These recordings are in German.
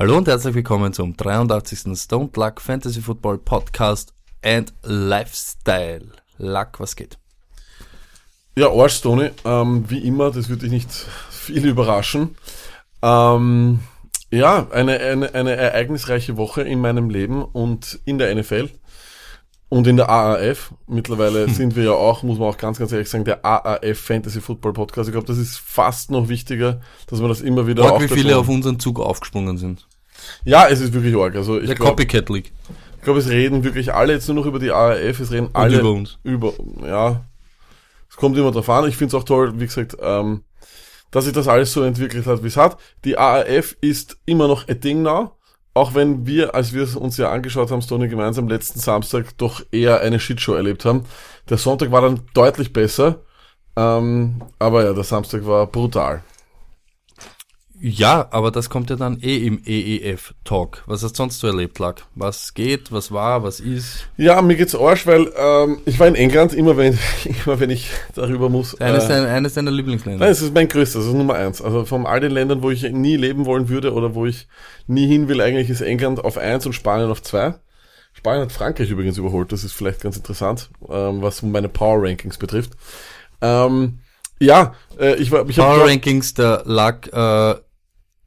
Hallo und herzlich willkommen zum 83. Stone Luck Fantasy Football Podcast and Lifestyle. Luck, was geht? Ja, Arsch, Tony, ähm, wie immer, das würde dich nicht viel überraschen. Ähm, ja, eine, eine, eine ereignisreiche Woche in meinem Leben und in der NFL und in der AAF. Mittlerweile hm. sind wir ja auch, muss man auch ganz, ganz ehrlich sagen, der AAF Fantasy Football Podcast. Ich glaube, das ist fast noch wichtiger, dass man das immer wieder auch. wie viele auf unseren Zug aufgesprungen sind. Ja, es ist wirklich arg. Also ich der glaub, Copycat League. Ich glaube, es reden wirklich alle jetzt nur noch über die AAF, es reden und alle über uns. Über, ja. Es kommt immer drauf an. Ich finde es auch toll, wie gesagt, ähm, dass sich das alles so entwickelt hat, wie es hat. Die AAF ist immer noch a thing now auch wenn wir, als wir es uns ja angeschaut haben, Stoney gemeinsam letzten Samstag doch eher eine Shitshow erlebt haben. Der Sonntag war dann deutlich besser, ähm, aber ja, der Samstag war brutal. Ja, aber das kommt ja dann eh im EEF-Talk. Was hast du sonst so erlebt, Lack? Was geht, was war, was ist? Ja, mir geht's Arsch, weil ähm, ich war in England, immer wenn, immer wenn ich darüber muss. Eines, äh, deiner, eines deiner Lieblingsländer? Nein, es ist mein größtes, das ist Nummer eins. Also von all den Ländern, wo ich nie leben wollen würde oder wo ich nie hin will, eigentlich ist England auf eins und Spanien auf zwei. Spanien hat Frankreich übrigens überholt, das ist vielleicht ganz interessant, ähm, was meine Power Rankings betrifft. Ähm, ja, äh, ich war. Ich Power Rankings, der lag äh,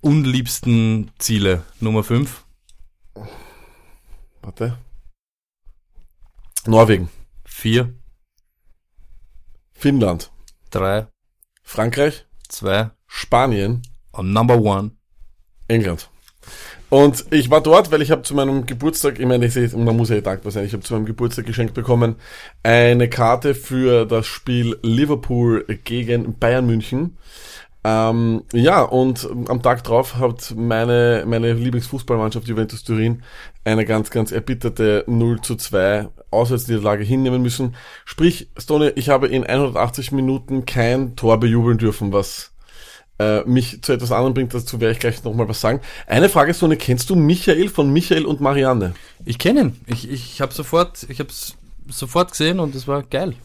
unliebsten Ziele. Nummer 5. Warte. Norwegen. 4. Finnland. 3. Frankreich. 2. Spanien. Und Number 1. England. Und ich war dort, weil ich habe zu meinem Geburtstag, ich meine, ich, man muss ja dankbar sein, ich habe zu meinem Geburtstag geschenkt bekommen eine Karte für das Spiel Liverpool gegen Bayern München. Ähm, ja, und am Tag drauf hat meine, meine Lieblingsfußballmannschaft Juventus Turin eine ganz, ganz erbitterte 0 zu 2 Auswärtsniederlage hinnehmen müssen. Sprich, Stone, ich habe in 180 Minuten kein Tor bejubeln dürfen, was äh, mich zu etwas anderem bringt. Dazu werde ich gleich nochmal was sagen. Eine Frage, Stone, kennst du Michael von Michael und Marianne? Ich kenne ihn. Ich, ich habe sofort, ich habe sofort gesehen und es war geil.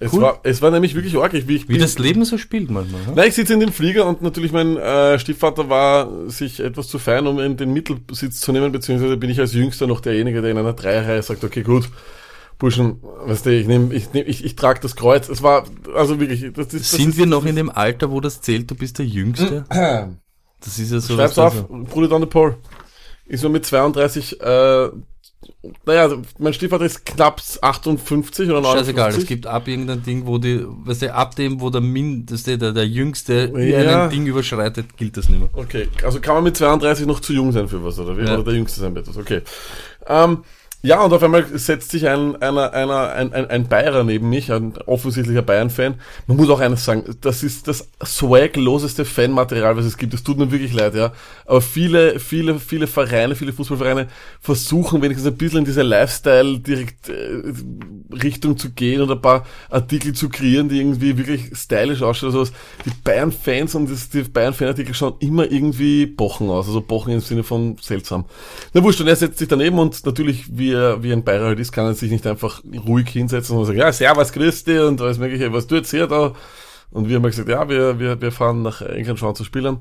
Es, cool. war, es war nämlich wirklich arg. Wie, ich wie das Leben so spielt manchmal. Ja? Nein, ich sitze in dem Flieger und natürlich mein äh, Stiefvater war sich etwas zu fein, um in den Mittelsitz zu nehmen, beziehungsweise bin ich als Jüngster noch derjenige, der in einer Dreierreihe sagt, okay, gut, Burschen, weißt du, ich nehme, ich, nehm, ich, ich trage das Kreuz. Es war, also wirklich, das, das, das Sind ist, wir noch in dem Alter, wo das zählt, du bist der Jüngste? das ist ja so. Schreib's auf, on the poll. Ist nur mit 32, äh, naja, mein Stiefvater ist knapp 58 oder 59. Scheißegal, es gibt ab irgendein Ding, wo die, weißt du, ab dem, wo der Mindeste, der, der Jüngste ja. ein Ding überschreitet, gilt das nicht mehr. Okay, also kann man mit 32 noch zu jung sein für was, oder wie? Ja. Oder der Jüngste sein wird das, okay. Ähm, ja, und auf einmal setzt sich ein, einer, einer, ein, ein, ein Bayer neben mich, ein offensichtlicher Bayern-Fan. Man muss auch eines sagen, das ist das swagloseste Fanmaterial, was es gibt. Es tut mir wirklich leid, ja. Aber viele, viele, viele Vereine, viele Fußballvereine versuchen wenigstens ein bisschen in diese Lifestyle-Richtung äh, zu gehen und ein paar Artikel zu kreieren, die irgendwie wirklich stylisch ausschauen. Also die Bayern-Fans und das, die Bayern-Fan-Artikel schauen immer irgendwie bochen aus. Also bochen im Sinne von seltsam. Na wurscht, und er setzt sich daneben und natürlich, wie wie, er, wie ein Bayer halt ist, kann er sich nicht einfach ruhig hinsetzen und sagen, ja, servus, dich und alles mögliche, was tut hier da? Und wir haben gesagt, ja, wir, wir, wir fahren nach England schauen zu spielen.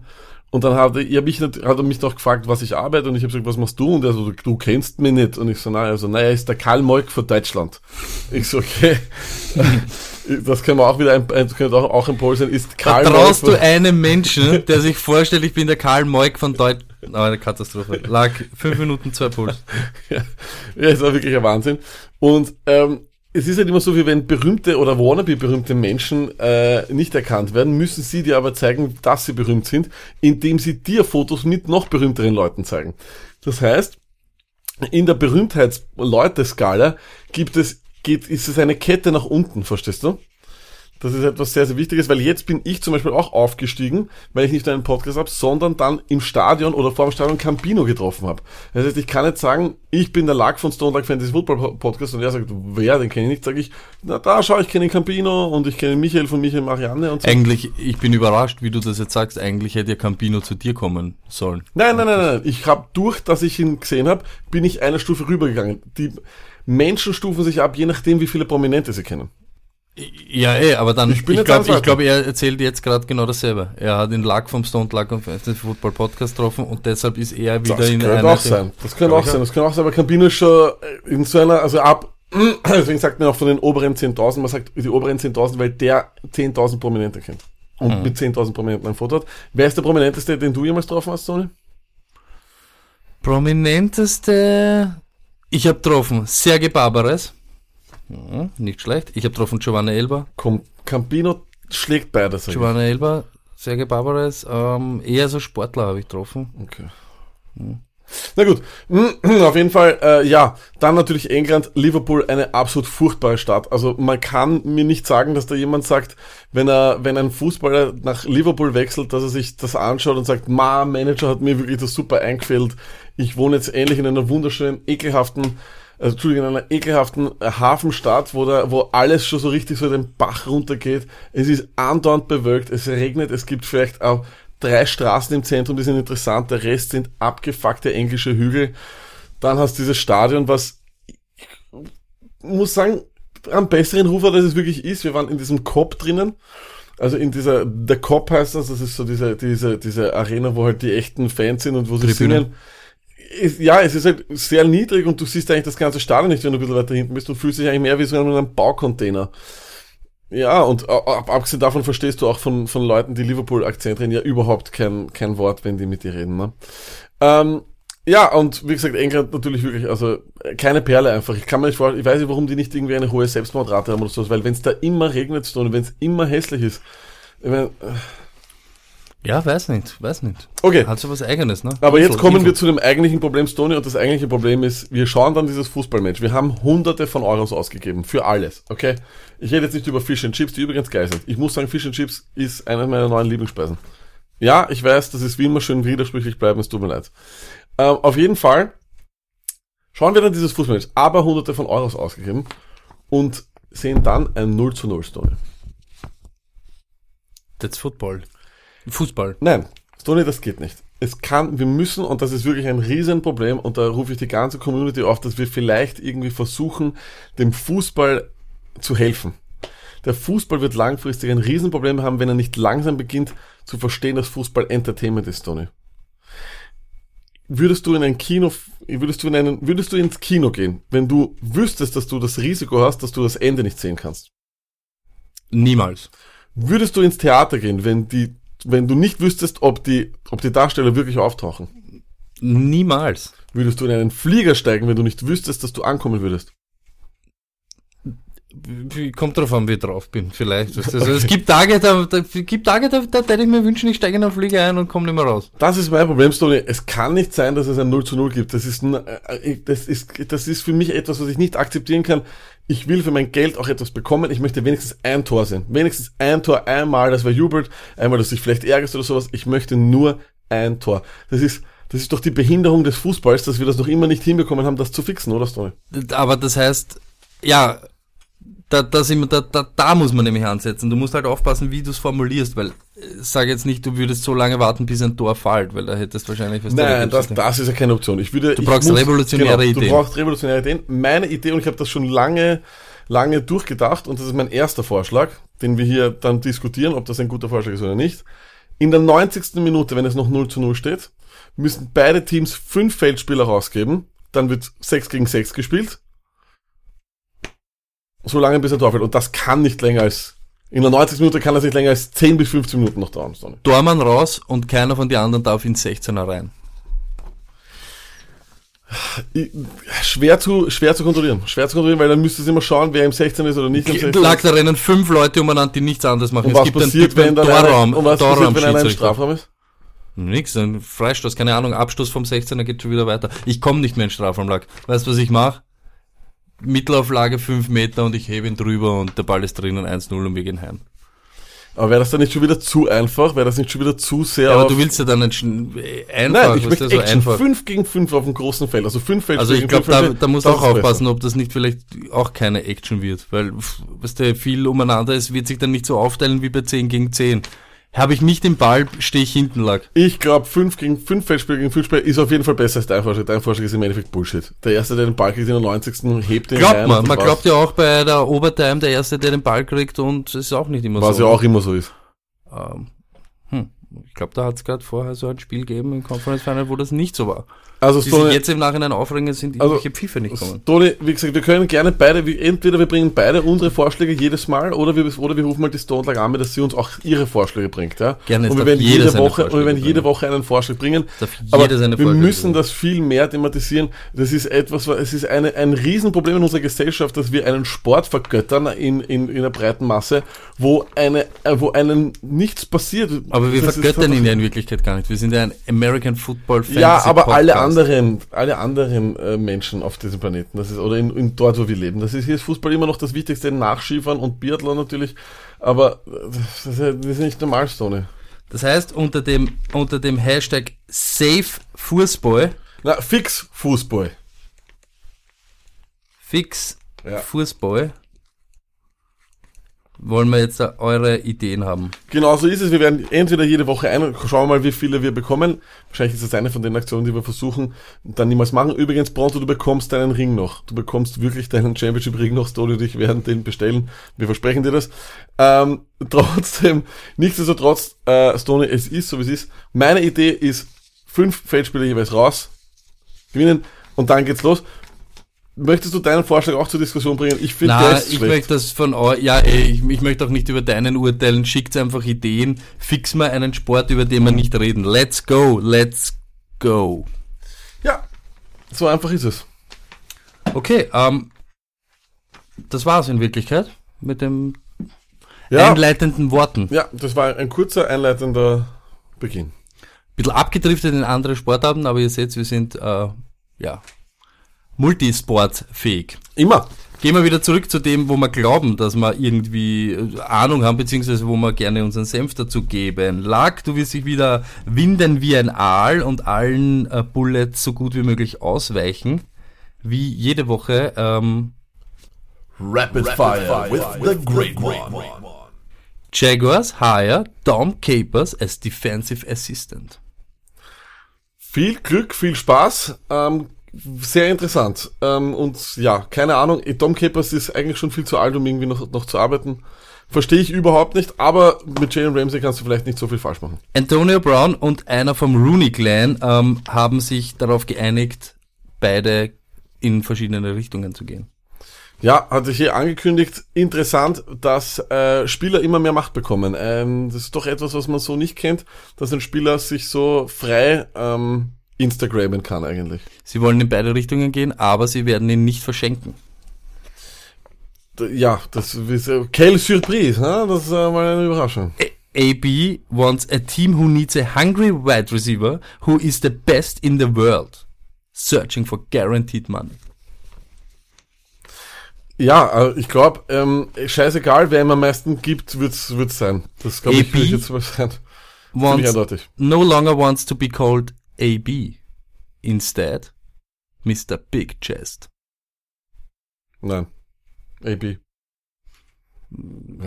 Und dann hat er, mich, hat er mich noch gefragt, was ich arbeite, und ich habe gesagt, was machst du? Und er so, du kennst mich nicht. Und ich so, nein, also, naja, er ist der Karl Moik von Deutschland. Ich so, okay. das können wir auch wieder ein, das könnte auch, auch ein Pol sein, ist Karl Vertraust Moik du einem Menschen, der sich vorstellt, ich bin der Karl Moik von Deutschland? Aber eine Katastrophe. Lag fünf Minuten zwei Puls. ja, ja, es war wirklich ein Wahnsinn. Und ähm, es ist halt immer so, wie wenn berühmte oder wannabe-berühmte Menschen äh, nicht erkannt werden, müssen sie dir aber zeigen, dass sie berühmt sind, indem sie dir Fotos mit noch berühmteren Leuten zeigen. Das heißt, in der Berühmtheits-Leute-Skala gibt es, geht, ist es eine Kette nach unten, verstehst du? Das ist etwas sehr, sehr Wichtiges, weil jetzt bin ich zum Beispiel auch aufgestiegen, weil ich nicht einen Podcast habe, sondern dann im Stadion oder vor dem Stadion Campino getroffen habe. Das heißt, ich kann nicht sagen, ich bin der Lack von Stone Luck Fantasy Football Podcast und er sagt, wer, den kenne ich nicht, sage ich, na da schau, ich kenne den Campino und ich kenne Michael von Michael Marianne und so. Eigentlich, ich bin überrascht, wie du das jetzt sagst, eigentlich hätte ja Campino zu dir kommen sollen. Nein, nein, nein, nein, ich habe durch, dass ich ihn gesehen habe, bin ich eine Stufe rübergegangen. Die Menschen stufen sich ab, je nachdem, wie viele Prominente sie kennen. Ja, eh, aber dann, Ich ich, glaube, glaub, er erzählt jetzt gerade genau dasselbe. Er hat den Lack vom Stone Luck und Football Podcast getroffen und deshalb ist er wieder Das in könnte einer auch sein. Das Glaub auch sein. Das könnte auch sein, aber Campino ist schon äh, in so einer, also ab, deswegen sagt man auch von den oberen 10.000, man sagt die oberen 10.000, weil der 10.000 Prominente kennt. Und Mhm. mit 10.000 Prominenten ein Foto hat. Wer ist der prominenteste, den du jemals getroffen hast, Tony? Prominenteste. Ich habe getroffen Sergei Barbares. Ja, nicht schlecht. Ich habe getroffen Giovanna Elba. Komm, Campino schlägt beide, sag ich. Giovanna Elba, Sergei Barbares. Ähm, eher so Sportler habe ich getroffen. Okay. Na gut, auf jeden Fall, äh, ja, dann natürlich England, Liverpool, eine absolut furchtbare Stadt. Also man kann mir nicht sagen, dass da jemand sagt, wenn er, wenn ein Fußballer nach Liverpool wechselt, dass er sich das anschaut und sagt, ma, Manager hat mir wirklich das super eingefällt. Ich wohne jetzt ähnlich in einer wunderschönen, ekelhaften, also, Entschuldigung, in einer ekelhaften Hafenstadt, wo, da, wo alles schon so richtig so den Bach runtergeht. Es ist andauernd bewölkt, es regnet, es gibt vielleicht auch drei Straßen im Zentrum, die sind interessant, der Rest sind abgefuckte englische Hügel. Dann hast du dieses Stadion, was ich muss sagen, am besseren Ruf hat, als es wirklich ist. Wir waren in diesem Cop drinnen. Also in dieser, der Cop heißt das, das ist so diese, diese, diese Arena, wo halt die echten Fans sind und wo sie Tribüne. singen. Es, ja, es ist halt sehr niedrig und du siehst eigentlich das ganze Stadion nicht, wenn du ein bisschen weiter hinten bist. Du fühlst dich eigentlich mehr wie so in einem Baucontainer. Ja, und ab, ab- abgesehen davon verstehst du auch von, von Leuten, die Liverpool-Akzent reden, ja überhaupt kein, kein Wort, wenn die mit dir reden. Ne? Ähm, ja, und wie gesagt, England natürlich wirklich, also keine Perle einfach. Ich kann mir nicht vorstellen, ich weiß nicht, warum die nicht irgendwie eine hohe Selbstmordrate haben oder so, weil wenn es da immer regnet und wenn es immer hässlich ist. Ich mein, äh, Ja, weiß nicht, weiß nicht. okay, Hat so was Eigenes, ne? aber jetzt kommen wir zu dem eigentlichen Problem, Stony, und das eigentliche Problem ist, wir schauen dann dieses Fußballmatch. Wir haben hunderte von Euros ausgegeben für alles, okay? Ich rede jetzt nicht über Fish and Chips, die übrigens geil sind. Ich muss sagen, Fish and Chips ist eine meiner neuen Lieblingsspeisen. Ja, ich weiß, das ist wie immer schön widersprüchlich bleiben, es tut mir leid. Ähm, auf jeden Fall schauen wir dann dieses Fußballmatch, aber hunderte von Euros ausgegeben und sehen dann ein 0 zu 0 Stony. That's Football. Fußball. Nein, Stony, das geht nicht. Es kann, wir müssen, und das ist wirklich ein Riesenproblem, und da rufe ich die ganze Community auf, dass wir vielleicht irgendwie versuchen, dem Fußball zu helfen. Der Fußball wird langfristig ein Riesenproblem haben, wenn er nicht langsam beginnt zu verstehen, dass Fußball Entertainment ist, Tony. Würdest du in ein Kino, würdest du in einen, würdest du ins Kino gehen, wenn du wüsstest, dass du das Risiko hast, dass du das Ende nicht sehen kannst? Niemals. Würdest du ins Theater gehen, wenn die, wenn du nicht wüsstest, ob die, ob die Darsteller wirklich auftauchen? Niemals. Würdest du in einen Flieger steigen, wenn du nicht wüsstest, dass du ankommen würdest? Wie- Kommt drauf an, wie ich drauf bin, vielleicht. Also, Es gibt Tage, da, da, gibt Tage, da, da hätte ich mir wünschen, ich steige in einen Flieger ein und komme nicht mehr raus. Das ist mein Problem, Stony. Es kann nicht sein, dass es ein 0 zu 0 gibt. Das ist, ein, äh, das ist, das ist für mich etwas, was ich nicht akzeptieren kann. Ich will für mein Geld auch etwas bekommen. Ich möchte wenigstens ein Tor sehen. Wenigstens ein Tor, einmal, das war jubelt, einmal, dass du dich vielleicht ärgerst oder sowas. Ich möchte nur ein Tor. Das ist, das ist doch die Behinderung des Fußballs, dass wir das noch immer nicht hinbekommen haben, das zu fixen, oder Stony? Aber das heißt, ja, da, da, sind da, da, da muss man nämlich ansetzen. Du musst halt aufpassen, wie du es formulierst, weil, äh, sag jetzt nicht, du würdest so lange warten, bis ein Tor fällt, weil da hättest wahrscheinlich was Nein, das, das ist ja keine Option. Ich würde, Du ich brauchst revolutionäre genau, Ideen. Du brauchst revolutionäre Ideen. Meine Idee, und ich habe das schon lange, lange durchgedacht, und das ist mein erster Vorschlag, den wir hier dann diskutieren, ob das ein guter Vorschlag ist oder nicht. In der 90. Minute, wenn es noch 0 zu 0 steht, müssen beide Teams fünf Feldspieler rausgeben. Dann wird 6 gegen 6 gespielt. So lange bis ein Tor fällt. Und das kann nicht länger als, in der 90. Minute kann das nicht länger als 10 bis 15 Minuten noch dauern. Sonny. Dormann raus und keiner von den anderen darf ins 16er rein. Schwer zu, schwer zu kontrollieren. Schwer zu kontrollieren, weil dann müsstest du immer schauen, wer im 16 ist oder nicht im 16 Lag da rennen fünf Leute umeinander, die nichts anderes machen. Und was passiert, wenn dann Torraum, einer, und was passiert, wenn einer im. Strafraum ist? Nix, ein Freistoß, keine Ahnung, Abstoß vom 16er geht schon wieder weiter. Ich komme nicht mehr in den Strafraum lag. Weißt du, was ich mache? Mittelauflage 5 Meter und ich hebe ihn drüber und der Ball ist drinnen 1-0 und wir gehen heim. Aber wäre das dann nicht schon wieder zu einfach? Wäre das nicht schon wieder zu sehr Ja, aber du willst ja dann äh, einfach, Nein, ich möchte so Action. einfach. 5 gegen 5 auf dem großen Feld. Also 5 Feld Also ich glaube, da, da musst du auch ist besser. aufpassen, ob das nicht vielleicht auch keine Action wird. Weil, pff, weißt du, viel umeinander ist, wird sich dann nicht so aufteilen wie bei 10 gegen 10. Habe ich nicht den Ball, stehe ich hinten lag. Ich glaube, 5 gegen 5 Feldspieler gegen 5 Spieler ist auf jeden Fall besser als dein Vorschlag. Dein Vorschlag ist im Endeffekt Bullshit. Der Erste, der den Ball kriegt in der 90. hebt den Glaubt rein man. Man glaubt ja auch bei der Overtime, der Erste, der den Ball kriegt und es ist auch nicht immer Was so. ja auch immer so ist. Ähm, hm. Ich glaube, da hat es gerade vorher so ein Spiel gegeben im Conference Final, wo das nicht so war. Also Die Stone, jetzt im Nachhinein aufregen, sind Also, irgendwelche Pfiffe nicht kommen. Toni, wie gesagt, wir können gerne beide, entweder wir bringen beide unsere Vorschläge jedes Mal oder wir, oder wir rufen mal die Stone Lag an, dass sie uns auch ihre Vorschläge bringt. Ja? Gerne, und wir werden jede Woche, und wir werden jede. Woche einen Vorschlag bringen. Aber wir müssen das viel mehr thematisieren. Das ist etwas, es ist eine, ein Riesenproblem in unserer Gesellschaft, dass wir einen Sport vergöttern in, in, in einer breiten Masse, wo eine, wo einem nichts passiert. Aber wir Das vergöttern ja in Wirklichkeit gar nicht. Wir sind ja ein American Football Fantasy Ja, aber alle Podcast. anderen, alle anderen äh, Menschen auf diesem Planeten, das ist, oder in, in dort, wo wir leben, das ist hier ist Fußball immer noch das Wichtigste, nach Skifahren und Biathlon natürlich, aber äh, das ist, das ist nicht normal, Stone. Das heißt, unter dem, unter dem Hashtag Safe Fußball, Na, fix Fußball. fix Ja. Fußball, wollen wir jetzt eure Ideen haben. Genau so ist es. Wir werden entweder jede Woche ein, schauen wir mal, wie viele wir bekommen. Wahrscheinlich ist das eine von den Aktionen, die wir versuchen, dann niemals machen. Übrigens, Pronto, du bekommst deinen Ring noch. Du bekommst wirklich deinen Championship-Ring noch, Stoli und ich werden den bestellen. Wir versprechen dir das. Ähm, trotzdem, nichtsdestotrotz, äh, Stony, es ist so wie es ist. Meine Idee ist, fünf Feldspieler jeweils raus, gewinnen und dann geht's los. Möchtest du deinen Vorschlag auch zur Diskussion bringen? Ich finde, ist ich schlecht. möchte das von euch, ja, ich, ich möchte auch nicht über deinen urteilen, schickt einfach Ideen, fix mal einen Sport, über den wir nicht reden. Let's go, let's go. Ja, so einfach ist es. Okay, ähm, das war's in Wirklichkeit mit den Ja. einleitenden Worten. Ja, das war ein kurzer einleitender Beginn. Bisschen abgedriftet in andere Sportarten, aber ihr seht, wir sind, äh, ja, multisportfähig. Immer. Gehen wir wieder zurück zu dem, wo wir glauben, dass wir irgendwie äh, Ahnung haben, beziehungsweise wo wir gerne unseren Senf dazu geben. Lack, du wirst dich wieder winden wie ein Aal und allen äh, Bullets so gut wie möglich ausweichen. Wie jede Woche. Ähm, Rapid, Fire, with, the great one. Jaguars hire Dom Capers as Defensive Assistant. Viel Glück, viel Spaß. Ähm, sehr interessant. Ähm, und ja, keine Ahnung, Tom Capers ist eigentlich schon viel zu alt, um irgendwie noch, noch zu arbeiten. Verstehe ich überhaupt nicht, aber mit Jalen Ramsey kannst du vielleicht nicht so viel falsch machen. Antonio Brown und einer vom Rooney Clan ähm, haben sich darauf geeinigt, beide in verschiedene Richtungen zu gehen. Ja, hatte ich hier angekündigt. Interessant, dass äh, Spieler immer mehr Macht bekommen. Ähm, das ist doch etwas, was man so nicht kennt, dass ein Spieler sich so frei ähm, Instagrammen kann eigentlich. Sie wollen in beide Richtungen gehen, aber sie werden ihn nicht verschenken. Ja, das ist äh, quelle Surprise, ne? das ist äh, mal eine Überraschung. AB wants a team who needs a hungry wide receiver who is the best in the world, searching for guaranteed money. Ja, äh, ich glaube, ähm, scheißegal, wer ihm am meisten gibt, wird's wird's sein. Das glaube ich jetzt mal sein. Wants, no longer wants to be called AB. Instead, Mr. Big Chest. Nein. AB.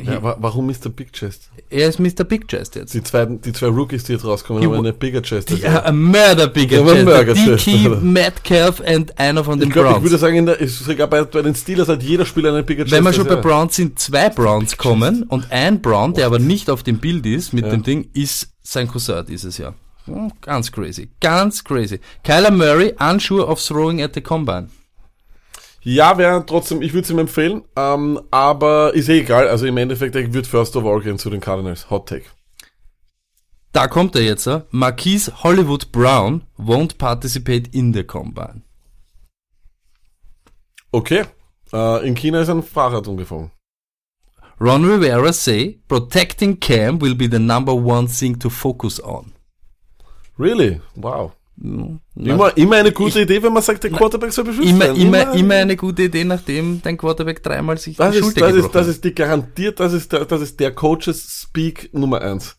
Ja, wa warum Mr. Big Chest? Er ist Mr. Big Chest jetzt. Die zwei, die zwei Rookies, die jetzt rauskommen, haben eine Bigger Chest. Die, als äh, a murder bigger Ja, Chest. Murder oder? Metcalf und einer von den ich glaube, ich Browns. würde sagen, in der, ist sogar bei, bei den Steelers hat jeder Spieler eine Bigger Chest. Wenn wir schon bei er. Browns sind, zwei Browns kommen und ein Brown, der aber nicht auf dem Bild ist mit Ja. dem Ding, ist sein Cousin dieses Jahr. Hm, Ganz crazy. Ganz crazy. Kyler Murray, unsure of throwing at the combine. Ja, wäre trotzdem, ich würde es ihm empfehlen, ähm, aber ist eh egal. Also im Endeffekt, er wird First of All gehen zu den Cardinals. Hot Take. Da kommt er jetzt. äh. Marquise Hollywood Brown won't participate in the combine. Okay. Äh, in China ist ein Fahrrad umgefallen. Ron Rivera say, protecting Cam will be the number one thing to focus on. Really? Wow. Immer, immer eine gute Idee, wenn man sagt, der Quarterback soll beschützt immer, werden. immer, immer eine gute Idee, nachdem dein Quarterback dreimal sich Das die ist, Schulter das, ist, das ist die garantiert, das ist der, das ist der Coaches Speak Nummer eins.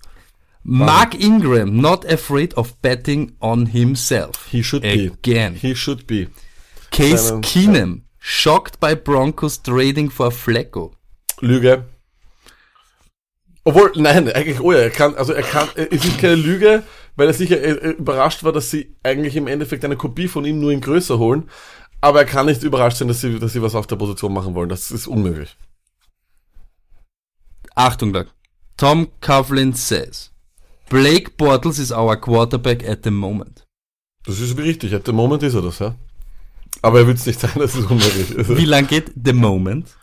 Mark Ingram, not afraid of betting on himself. He should be. Again. He should be. Case Seinen- Keenum, shocked by Broncos trading for Flecko. Lüge. Obwohl, nein, eigentlich, oh ja, er kann, also er kann, es ist keine Lüge, weil er sicher äh, äh, überrascht war, dass sie eigentlich im Endeffekt eine Kopie von ihm nur in größer holen. Aber er kann nicht überrascht sein, dass sie, dass sie was auf der Position machen wollen. Das ist unmöglich. Achtung, Doug. Tom Coughlin says, Blake Bortles is our quarterback at the moment. Das ist richtig. At the moment ist er das, ja. Aber er will es nicht sein, das ist unmöglich. Wie lang geht the moment?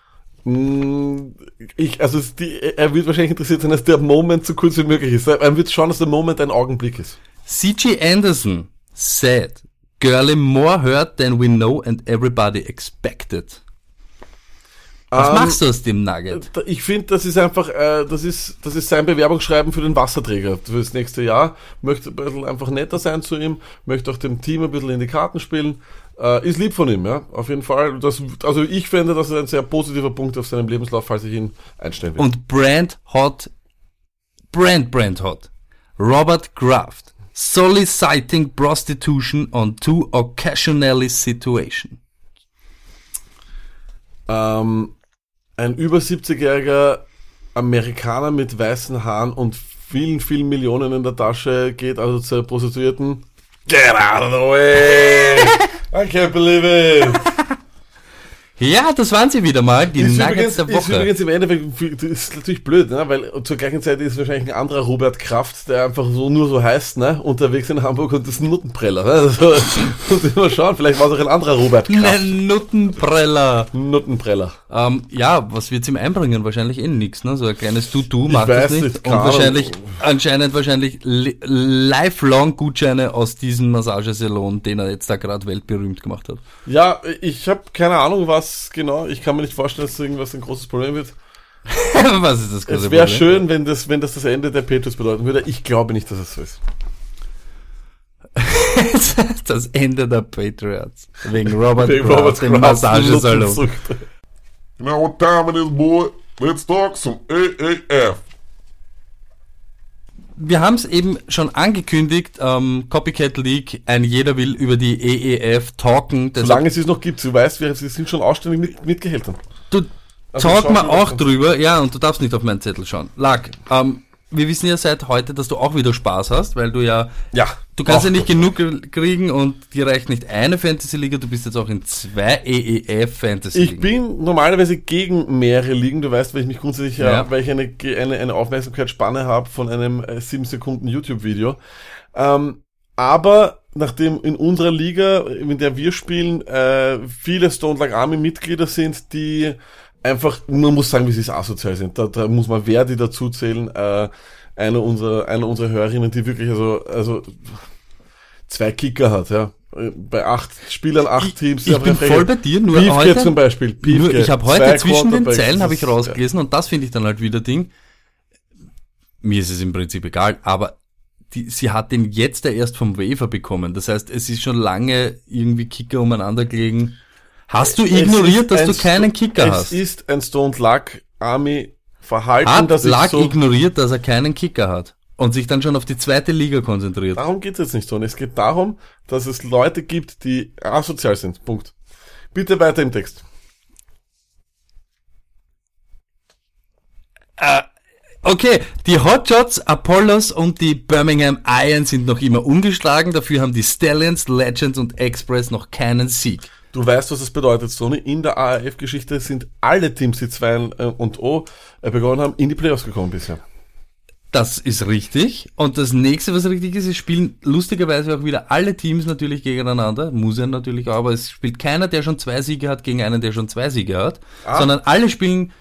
Mh, ich, also die, er wird wahrscheinlich interessiert sein, dass der Moment so kurz wie möglich ist. Er wird schauen, dass der Moment ein Augenblick ist. C.G. Anderson said, Gurley more hurt than we know and everybody expected. Was Ähm, machst du aus dem Nugget? Ich finde, das ist einfach, äh, das ist, das ist sein Bewerbungsschreiben für den Wasserträger für das nächste Jahr. Möchte ein bisschen einfach netter sein zu ihm, möchte auch dem Team ein bisschen in die Karten spielen. Äh, ist lieb von ihm, ja, auf jeden Fall. Das, also ich finde, das ist ein sehr positiver Punkt auf seinem Lebenslauf, falls ich ihn einstellen will. Und Brand Hot, Brand Brand Hot, Robert Kraft, soliciting prostitution on two occasionally situation. ähm, ein über 70-jähriger Amerikaner mit weißen Haaren und vielen, vielen Millionen in der Tasche geht also zur Prostituierten. Get out of the way! I can't believe it! Ja, das waren sie wieder mal, die Ist Nuggets übrigens, der ist Woche. übrigens im Endeffekt das ist natürlich blöd, ne? weil zur gleichen Zeit ist wahrscheinlich ein anderer Robert Kraft, der einfach so nur so heißt, ne? unterwegs in Hamburg und das ist ein Nuttenpreller. Ne? Also, muss mal schauen, vielleicht war es auch ein anderer Robert Kraft. Ein Nuttenpreller. Nuttenpreller. Ähm, ja, was wird's ihm einbringen? Wahrscheinlich eh nix, ne? So ein kleines Tutu macht das nicht. nicht, Und wahrscheinlich, anscheinend wahrscheinlich li- lifelong Gutscheine aus diesem Massagesalon, den er jetzt da gerade weltberühmt gemacht hat. Ja, ich habe keine Ahnung, was genau. Ich kann mir nicht vorstellen, dass irgendwas ein großes Problem wird. was ist das große Es wäre schön, wenn das, wenn das das Ende der Petrus bedeuten würde. Ich glaube nicht, dass es so ist. das Ende der Patriots. Wegen Robert, Wegen Robert dem Kraft, Massagesalon. Know what time it is, boy? Let's talk some AAF. Wir haben es eben schon angekündigt, ähm, Copycat League, ein jeder will über die EEF talken. Solange es es noch gibt, du weißt, wir sind schon ausständig mit, mit Gehältern. Du Also talk mal auch drüber, ja, und du darfst nicht auf meinen Zettel schauen. Lag, ähm, wir wissen ja seit heute, dass du auch wieder Spaß hast, weil du ja, Ja. du kannst ja nicht genug kriegen und dir reicht nicht eine Fantasy-Liga, du bist jetzt auch in zwei EEF fantasy Ich bin normalerweise gegen mehrere Ligen, du weißt, weil ich mich grundsätzlich, ja. Ja. weil ich eine, eine, eine Aufmerksamkeitsspanne habe von einem äh, 7 Sekunden YouTube-Video. Ähm, aber nachdem in unserer Liga, in der wir spielen, äh, viele Stone Like Army Mitglieder sind, die einfach, man muss sagen, wie sie es asozial sind. Da, da muss man Verdi dazu zählen, äh, eine unserer, eine unserer Hörerinnen, die wirklich also, also zwei Kicker hat, ja. Bei acht Spielern, acht Teams. ich bin voll bei dir, nur Piefke heute, zum Beispiel. Piefke, nur, ich habe heute zwischen den Zeilen habe ich rausgelesen und das finde ich dann halt wieder Ding. Mir ist es im Prinzip egal, aber die, sie hat den jetzt ja erst vom Waiver bekommen. Das heißt, es ist schon lange irgendwie Kicker umeinander gelegen. Hast du Es ignoriert, dass du keinen Kicker es hast? ist ein Stone Luck Army Verhalten, Hat dass Lack so, ignoriert, dass er keinen Kicker hat und sich dann schon auf die zweite Liga konzentriert. darum geht es jetzt nicht so. Es geht darum, dass es Leute gibt, die asozial sind. Punkt. Bitte weiter im Text. Okay, die Hotshots, Apollos und die Birmingham Iron sind noch immer ungeschlagen. Dafür haben die Stallions, Legends und Express noch keinen Sieg. Du weißt, was das bedeutet, Sony. In der ARF-Geschichte sind alle Teams, die 2 und O äh, begonnen haben, in die Playoffs gekommen bisher. Das ist richtig. Und das nächste, was richtig ist, es spielen lustigerweise auch wieder alle Teams natürlich gegeneinander. Muss ja natürlich auch, aber es spielt keiner, der schon zwei Siege hat, gegen einen, der schon zwei Siege hat. Ah. Sondern alle spielen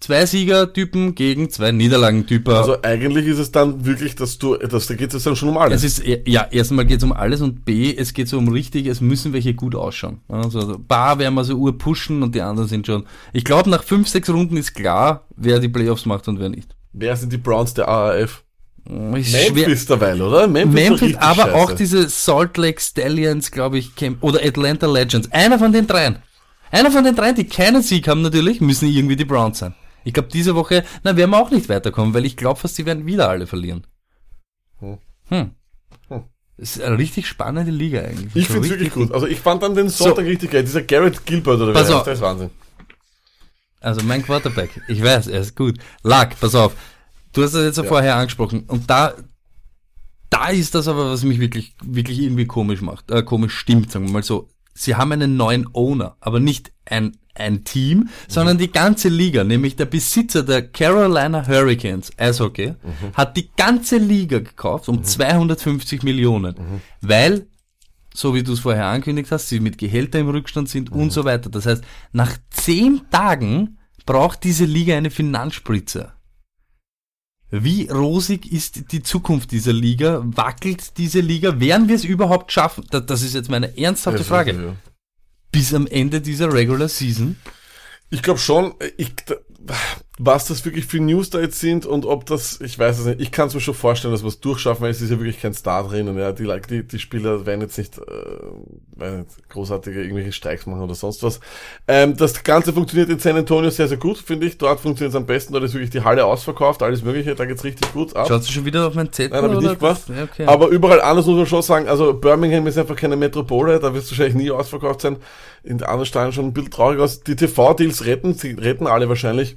zwei Siegertypen gegen zwei Niederlagentypen. Also eigentlich ist es dann wirklich, dass du, dass, da geht es dann schon um alles. Es ist, ja, erstmal geht es um alles und B, es geht so um richtig, es müssen welche gut ausschauen. Also, Bar werden wir so ur pushen und die anderen sind schon. Ich glaube, nach fünf, sechs Runden ist klar, wer die Playoffs macht und wer nicht. Wer sind die Browns der? Ist schwer. Memphis derweil, oder? Memphis, Memphis, aber scheiße. auch diese Salt Lake Stallions, glaube ich, oder Atlanta Legends. Einer von den dreien. Einer von den dreien, die keinen Sieg haben natürlich, müssen irgendwie die Browns sein. Ich glaube, diese Woche, na, werden wir auch nicht weiterkommen, weil ich glaube fast, sie werden wieder alle verlieren. Hm. Hm. Hm. Das ist eine richtig spannende Liga eigentlich. Ich So finde es wirklich gut. Also ich fand dann den Sonntag richtig geil. Dieser Garrett Gilbert oder heißt, der ist Wahnsinn. Also mein Quarterback. Ich weiß, er ist gut. Lack, pass auf. Du hast das jetzt ja. vorher angesprochen. Und da, da ist das aber, was mich wirklich, wirklich irgendwie komisch macht, äh, komisch stimmt, sagen wir mal so. Sie haben einen neuen Owner, aber nicht ein, ein Team, sondern die ganze Liga, nämlich der Besitzer der Carolina Hurricanes, Eishockey, mhm. hat die ganze Liga gekauft um mhm. 250 Millionen, weil, so wie du es vorher angekündigt hast, sie mit Gehälter im Rückstand sind und so weiter. Das heißt, nach zehn Tagen braucht diese Liga eine Finanzspritze. Wie rosig ist die Zukunft dieser Liga? Wackelt diese Liga? Werden wir es überhaupt schaffen? Das ist jetzt meine ernsthafte Frage. Bis am Ende dieser Regular Season? Ich glaube schon. Ich, was das wirklich für News da jetzt sind und ob das, ich weiß es nicht, ich kann es mir schon vorstellen, dass wir es durchschaffen, weil es ist ja wirklich kein Star drin und ja, die, die, die Spieler werden jetzt nicht, äh, werden nicht großartige irgendwelche Streiks machen oder sonst was. Ähm, das Ganze funktioniert in San Antonio sehr, sehr gut, finde ich. Dort funktioniert es am besten, dort ist wirklich die Halle ausverkauft, alles mögliche, da geht's richtig gut ab. Schaust du schon wieder auf mein Zettel? Nein, habe ich nicht gemacht. Ja, okay. Aber überall anders muss man schon sagen, also Birmingham ist einfach keine Metropole, da wird es wahrscheinlich nie ausverkauft sein. In anderen Steinen schon ein bisschen traurig aus. Die TV-Deals retten, sie retten alle wahrscheinlich.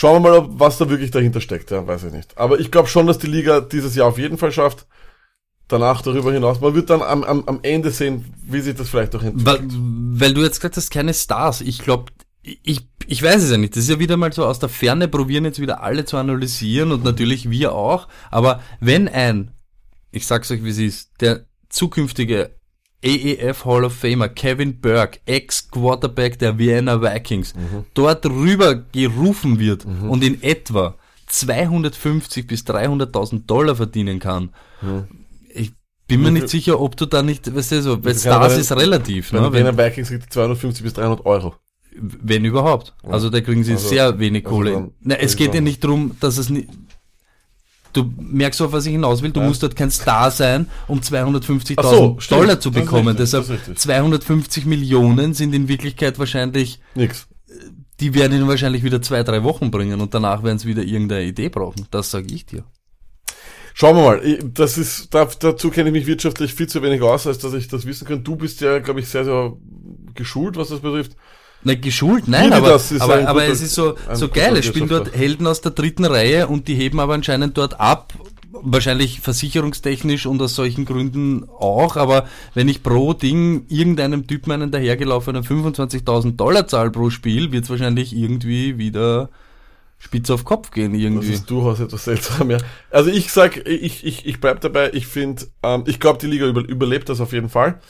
Schauen wir mal, ob, was da wirklich dahinter steckt, ja, weiß ich nicht. Aber ich glaube schon, dass die Liga dieses Jahr auf jeden Fall schafft. Danach darüber hinaus. Man wird dann am, am, am Ende sehen, wie sich das vielleicht auch entwickelt. Weil, weil du jetzt gesagt hast, keine Stars. Ich glaube, ich, ich weiß es ja nicht. Das ist ja wieder mal so aus der Ferne probieren jetzt wieder alle zu analysieren und natürlich wir auch. Aber wenn ein, ich sag's euch wie es ist, der zukünftige AEF Hall of Famer Kevin Burke, Ex-Quarterback der Vienna Vikings, mhm. dort rüber gerufen wird mhm. und in etwa 250 bis 300.000 Dollar verdienen kann. Mhm. Ich bin mir nicht sicher, ob du da nicht, weißt du, so, weil Stars ist relativ. Wenn ne? Vienna Vikings kriegt 250 bis 300 Euro. Wenn überhaupt. Also da kriegen sie also, sehr wenig also Kohle. Dann, Na, es geht ja nicht darum, dass es nicht, Du merkst auf, was ich hinaus will. Du ja. musst dort kein Star sein, um 250.000 so, Dollar zu bekommen. Deshalb 250 Millionen sind in Wirklichkeit wahrscheinlich nichts. Die werden ihn wahrscheinlich wieder zwei, drei Wochen bringen und danach werden sie wieder irgendeine Idee brauchen. Das sage ich dir. Schauen wir mal. Das ist, dazu kenne ich mich wirtschaftlich viel zu wenig aus, als dass ich das wissen kann. Du bist ja, glaube ich, sehr, sehr geschult, was das betrifft. Na, geschult, nein, aber, aber, aber es ist so, so geil. Es spielen dort Helden aus der dritten Reihe und die heben aber anscheinend dort ab. Wahrscheinlich versicherungstechnisch und aus solchen Gründen auch, aber wenn ich pro Ding irgendeinem Typen einen dahergelaufenen 25.000 Dollar zahl pro Spiel, wird es wahrscheinlich irgendwie wieder spitz auf Kopf gehen irgendwie. Das ist durchaus etwas seltsam, ja. Also ich sag, ich, ich, ich bleib dabei, ich finde, ähm, ich glaube, die Liga über, überlebt das auf jeden Fall.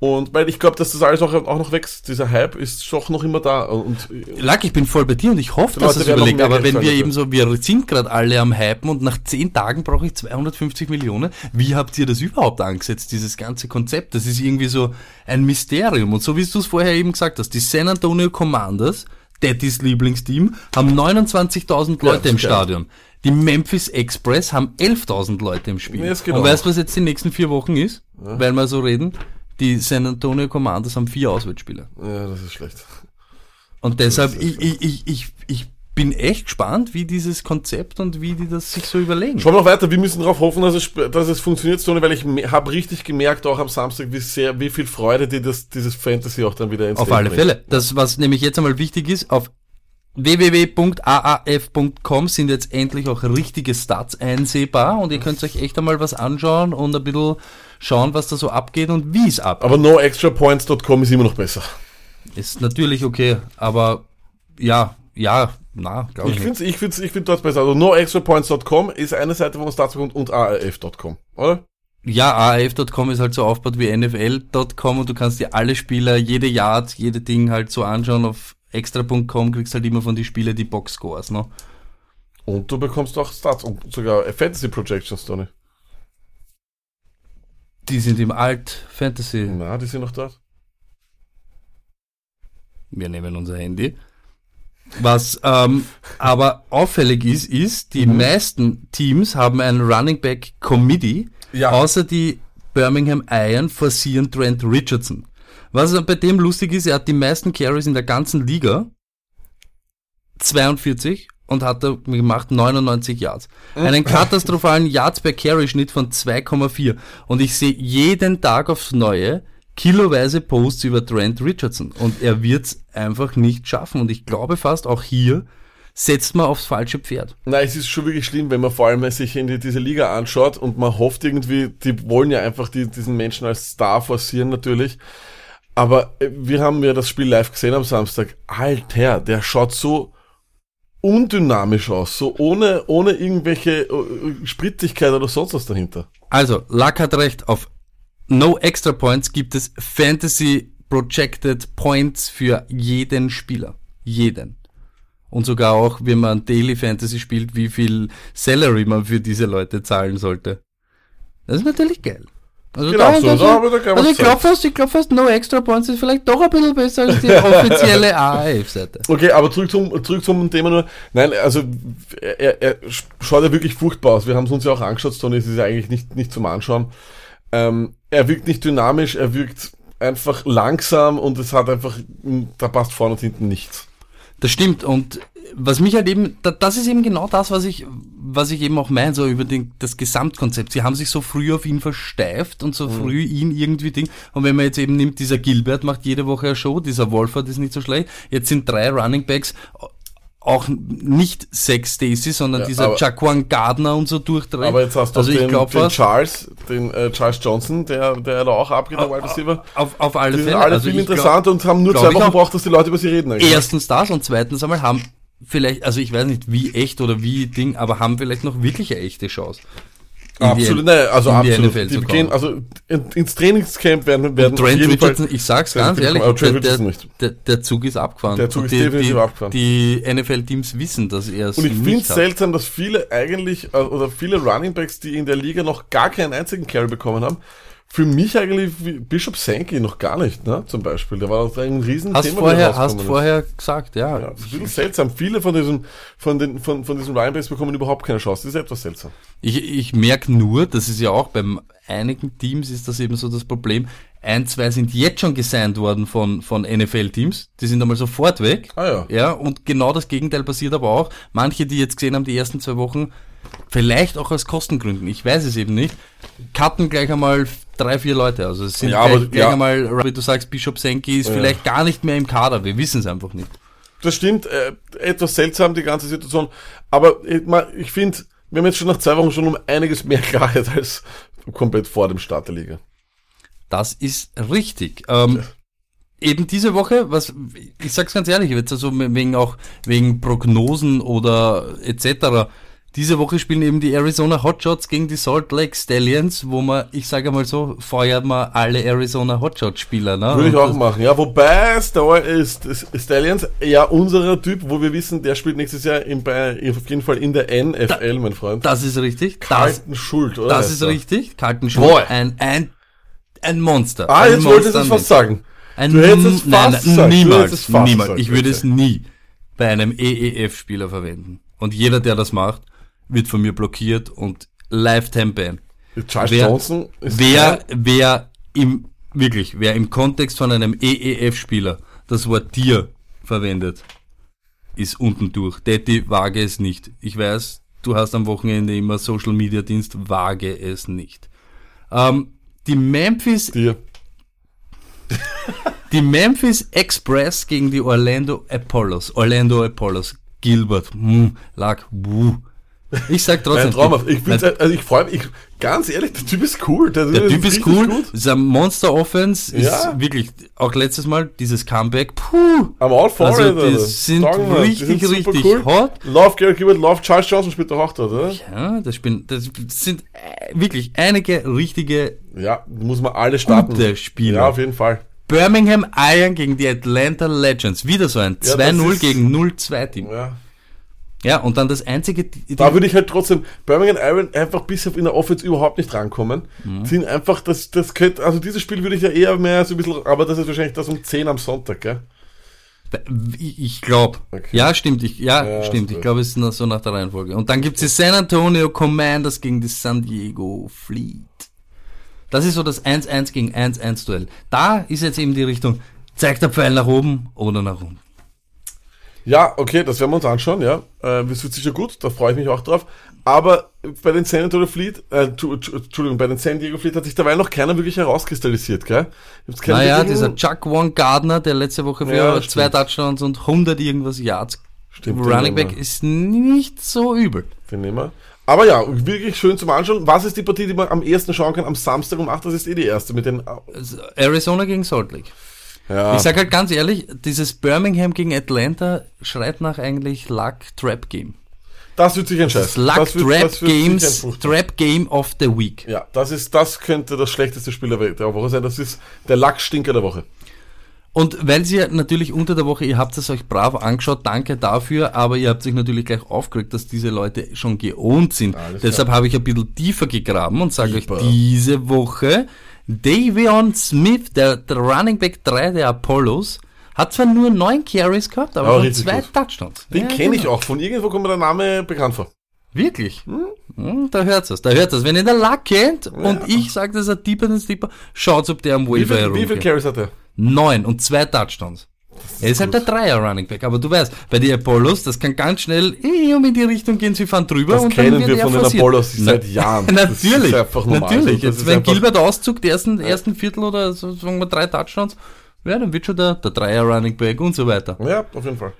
Und weil ich glaube, dass das alles auch, auch noch wächst. Dieser Hype ist doch noch immer da. Und, Lack, ich bin voll bei dir und ich hoffe, dass es überlegt. Aber wenn wir eben so, wir sind gerade alle am Hypen und nach zehn Tagen brauche ich 250 Millionen. Wie habt ihr das überhaupt angesetzt, dieses ganze Konzept? Das ist irgendwie so ein Mysterium. Und so wie du es vorher eben gesagt hast, die San Antonio Commanders, Daddys Lieblingsteam, haben 29.000 Leute ja, im Stadion. Die Memphis Express haben 11.000 Leute im Spiel. Nee, und weißt du, was jetzt die nächsten vier Wochen ist? Ja. Weil wir so reden? Die San Antonio Commanders haben vier Auswärtsspieler. Ja, das ist schlecht. Und deshalb, ich, ich, ich, ich, ich bin echt gespannt, wie dieses Konzept und wie die das sich so überlegen. Schauen wir noch weiter. Wir müssen darauf hoffen, dass es, dass es funktioniert, Tony, weil ich habe richtig gemerkt, auch am Samstag, wie sehr, wie viel Freude dir das, dieses Fantasy auch dann wieder ins Auf alle Fälle. Das, was nämlich jetzt einmal wichtig ist, auf www.aaf.com sind jetzt endlich auch richtige Stats einsehbar und ihr könnt euch echt einmal was anschauen und ein bisschen schauen, was da so abgeht und wie es abgeht. Aber noextrapoints.com ist immer noch besser. Ist natürlich okay, aber ja, ja, na, glaube ich. Ich finde ich find's, ich find dort besser. Also noextrapoints.com ist eine Seite, wo man Stats bekommt und aaf.com, oder? Ja, AAF.com ist halt so aufgebaut wie NFL.com und du kannst dir alle Spieler, jede Yard, jede Ding halt so anschauen auf extra.com kriegst halt immer von den Spielern die Box-Scores, ne? Und du bekommst auch Stats und sogar Fantasy Projections, Tony. Die sind im Alt-Fantasy. Na, die sind noch dort. Wir nehmen unser Handy. Was ähm, aber auffällig ist, ist, die mhm. meisten Teams haben ein Running Back Committee, ja. außer die Birmingham Iron forcieren Trent Richardson. Was bei dem lustig ist, er hat die meisten Carries in der ganzen Liga. 42 und hat er gemacht 99 Yards. Einen katastrophalen Yards per Carry Schnitt von 2,4 und ich sehe jeden Tag aufs Neue kiloweise Posts über Trent Richardson und er wird's einfach nicht schaffen und ich glaube fast auch hier setzt man aufs falsche Pferd. Nein, es ist schon wirklich schlimm, wenn man vor allem sich in die, diese Liga anschaut und man hofft irgendwie, die wollen ja einfach die, diesen Menschen als Star forcieren natürlich. Aber äh, wir haben ja das Spiel live gesehen am Samstag. Alter, der schaut so undynamisch aus, so ohne, ohne irgendwelche äh, Spritzigkeit oder sonst was dahinter. Also, Luck hat recht, auf No Extra Points gibt es Fantasy Projected Points für jeden Spieler. Jeden. Und sogar auch, wenn man Daily Fantasy spielt, wie viel Salary man für diese Leute zahlen sollte. Das ist natürlich geil. Also, Genau, so, da haben wir da kann also ich glaube fast, ich glaube fast, No Extra Points ist vielleicht doch ein bisschen besser als die offizielle AAF-Seite. Okay, aber zurück zum, zurück zum Thema nur. Nein, also er, er schaut ja wirklich furchtbar aus. Wir haben es uns ja auch angeschaut, Tony, es ist ja eigentlich nicht, nicht zum Anschauen. Ähm, er wirkt nicht dynamisch, er wirkt einfach langsam und es hat einfach, da passt vorne und hinten nichts. Das stimmt. Und was mich halt eben, da- das ist eben genau das, was ich, was ich eben auch meine, so über den, das Gesamtkonzept. Sie haben sich so früh auf ihn versteift und so früh ihn irgendwie Ding. Und wenn man jetzt eben nimmt, dieser Gilbert macht jede Woche eine Show, dieser Wolfert ist nicht so schlecht. Jetzt sind drei Running Backs auch nicht Sex Stacy, sondern Ja, dieser Jaquan Gardner und so durchdreht. Aber jetzt hast du also den, glaube den Charles, den äh, Charles Johnson, der, der da auch abgeht, der Wide Receiver. auf, auf alle Die sind Fälle. alle Also viel ich glaub- und haben nur glaub zwei Wochen auch. gebraucht, dass die Leute über sie reden. eigentlich. Erstens das und zweitens einmal haben vielleicht, also ich weiß nicht wie echt oder wie Ding, aber haben vielleicht noch wirklich eine echte Chance. Die- Absolut, nein, also die absolut. Die zu gehen, also in, ins Trainingscamp werden, werden Trent jeden Fall- Richardson, ich sag's ganz Richardson, ehrlich, der, der, Richardson der, der Zug ist abgefahren. Der Zug ist die, definitiv die, abgefahren. Die NFL-Teams wissen, dass er es Und ich finde es seltsam, dass viele eigentlich, äh, oder viele Runningbacks, die in der Liga noch gar keinen einzigen Carry bekommen haben, für mich eigentlich wie Bishop Sankey noch gar nicht, ne? Zum Beispiel. Der war ein Riesenthema. Hast er vorher, hast ist. vorher gesagt, ja. Ja, das ist ein bisschen seltsam. Viele von diesen, von den, von, von diesen Runningbacks bekommen überhaupt keine Chance. Das ist etwas seltsam. Ich, ich merke nur, das ist ja auch beim einigen Teams ist das eben so das Problem. Ein, zwei sind jetzt schon gesigned worden von, von NFL-Teams. Die sind einmal sofort weg. Ah ja. Ja, und genau das Gegenteil passiert aber auch. Manche, die jetzt gesehen haben, die ersten zwei Wochen, vielleicht auch aus Kostengründen, ich weiß es eben nicht, cutten gleich einmal drei, vier Leute. Also es sind Ja, gleich, aber- gleich ja. einmal, wie du sagst, Bishop Senki ist vielleicht gar nicht mehr im Kader. Wir wissen es einfach nicht. Das stimmt, äh, etwas seltsam, die ganze Situation. Aber ich, ich finde, wir haben jetzt schon nach zwei Wochen schon um einiges mehr Klarheit als komplett vor dem Start der Liga. Das ist richtig. Ähm, eben diese Woche, was ich sag's ganz ehrlich, jetzt also wegen auch wegen Prognosen oder etc. Diese Woche spielen eben die Arizona Hotshots gegen die Salt Lake Stallions, wo man, ich sage mal so, feuert man alle Arizona Hotshot Spieler. Ne? Würde ich auch machen. Ja, wobei Star ist, ist Stallions ja unserer Typ, wo wir wissen, der spielt nächstes Jahr in, bei, auf jeden Fall in der NFL, mein Freund. Das ist richtig. Das, Kalten Schuld, oder? das ist er? richtig. Kalten Boah. Schul. Ein, ein, ein Monster. Ah, ein jetzt wolltest du es Monster fast sagen. Ein Du hättest es nein, fast nein, gesagt. Du Niemals, es fast niemals. gesagt, Ich würde es nie bei einem EEF-Spieler verwenden. Und jeder, der das macht, wird von mir blockiert und Lifetime-Ban. Charles Wer- Johnson ist Wer, wer im, wirklich, wer im Kontext von einem EEF-Spieler das Wort Tier verwendet, ist unten durch. Detti, wage es nicht. Ich weiß, du hast am Wochenende immer Social-Media-Dienst, wage es nicht. Ähm, die Memphis dir. die Memphis Express gegen die Orlando Apollos. Orlando Apollos. Gilbert. Hm, lag. Wuh. Ich sag trotzdem. Ein Traumhaft. Ich, find's, also ich freue mich, ich, ganz ehrlich, der Typ ist cool. Der, der Typ ist richtig cool. Gut. Ist ein Monster Offense. Ist Ja. wirklich, auch letztes Mal, dieses Comeback. Puh. I'm all for Also, it. die sind Sagen wir, die richtig, super richtig cool. hot. Love Garrett Gilbert, Love Charles Johnson spielt doch auch oder? Ja, das, bin, das sind äh, wirklich einige richtige Ja, muss man alle starten. Gute Spieler. Ja, auf jeden Fall. Birmingham Iron gegen die Atlanta Legends. Wieder so ein Ja, das 2-0 ist- gegen 0-2 Team. Ja. Ja, und dann das einzige, Da würde ich halt trotzdem Birmingham Iron einfach bis auf in der Offense überhaupt nicht rankommen. Mhm. Sind einfach, das, das könnte, also dieses Spiel würde ich ja eher mehr so ein bisschen, aber das ist wahrscheinlich das um 10 am Sonntag, gell? Ich, glaube. Okay. Ja, stimmt. Ich, ja, Ja, stimmt. Ich glaube, es ist so nach der Reihenfolge. Und dann gibt's die San Antonio Commanders gegen die San Diego Fleet. Das ist so das 1-1 gegen 1-1 Duell. Da ist jetzt eben die Richtung, zeigt der Pfeil nach oben oder nach unten. Ja, okay, das werden wir uns anschauen, ja. Äh, das wird sicher gut, da freue ich mich auch drauf. Aber bei den San Antonio Fleet, äh, Entschuldigung, bei den San Diego Fleet hat sich dabei noch keiner wirklich herauskristallisiert, gell? Keinen Naja, wirklichen- dieser Chuck One Gardner, der letzte Woche für Ja, zwei. Touchdowns und 100 irgendwas Yards Stimmt, Running Back ist nicht so übel. Den nehmen wir. Aber ja, wirklich schön zum Anschauen. Was ist die Partie, die man am ersten schauen kann? Am Samstag um 8, das ist eh die erste mit den... Also Arizona gegen Salt Lake. Ja, Ich sag halt ganz ehrlich, dieses Birmingham gegen Atlanta schreit nach eigentlich Luck Trap Game. das wird sich entscheiden. Das Luck das wird, Trap das wird Games. Trap Game of the Week. Ja, das ist, das könnte das schlechteste Spiel der Woche sein. Das ist der Lackstinker der Woche. Und weil ihr natürlich unter der Woche, ihr habt es euch brav angeschaut, danke dafür, aber ihr habt sich natürlich gleich aufgeregt, dass diese Leute schon geohnt sind. Alles Deshalb habe ich ein bisschen tiefer gegraben und sage euch diese Woche, Davion Smith, der, der Running Back 3 der Apollos, hat zwar nur neun Carries gehabt, aber Aber zwei gut. Touchdowns. Den Ja, kenne ich genau. auch. Von irgendwo kommt mir der Name bekannt vor. Wirklich? Hm, da hört's es, da hört's es. Wenn ihr den Luck kennt und ich sage, das ist ein Deeper den Steeper, schaut, ob der am Waiver wie viel herumgeht. Carries hat er? Neun und zwei Touchdowns. Er ist halt der Dreier Running Back, aber du weißt, bei den Apollos, das kann ganz schnell eh, um in die Richtung gehen, sie fahren drüber Das und dann kennen wird wir von den. Apollos seit Jahren. Natürlich, natürlich. Jetzt, ist wenn Gilbert auszug, die ersten, ersten Viertel oder so, sagen wir drei Touchdowns, ja, dann wird schon der, der Dreier Running Back und so weiter. Ja, auf jeden Fall.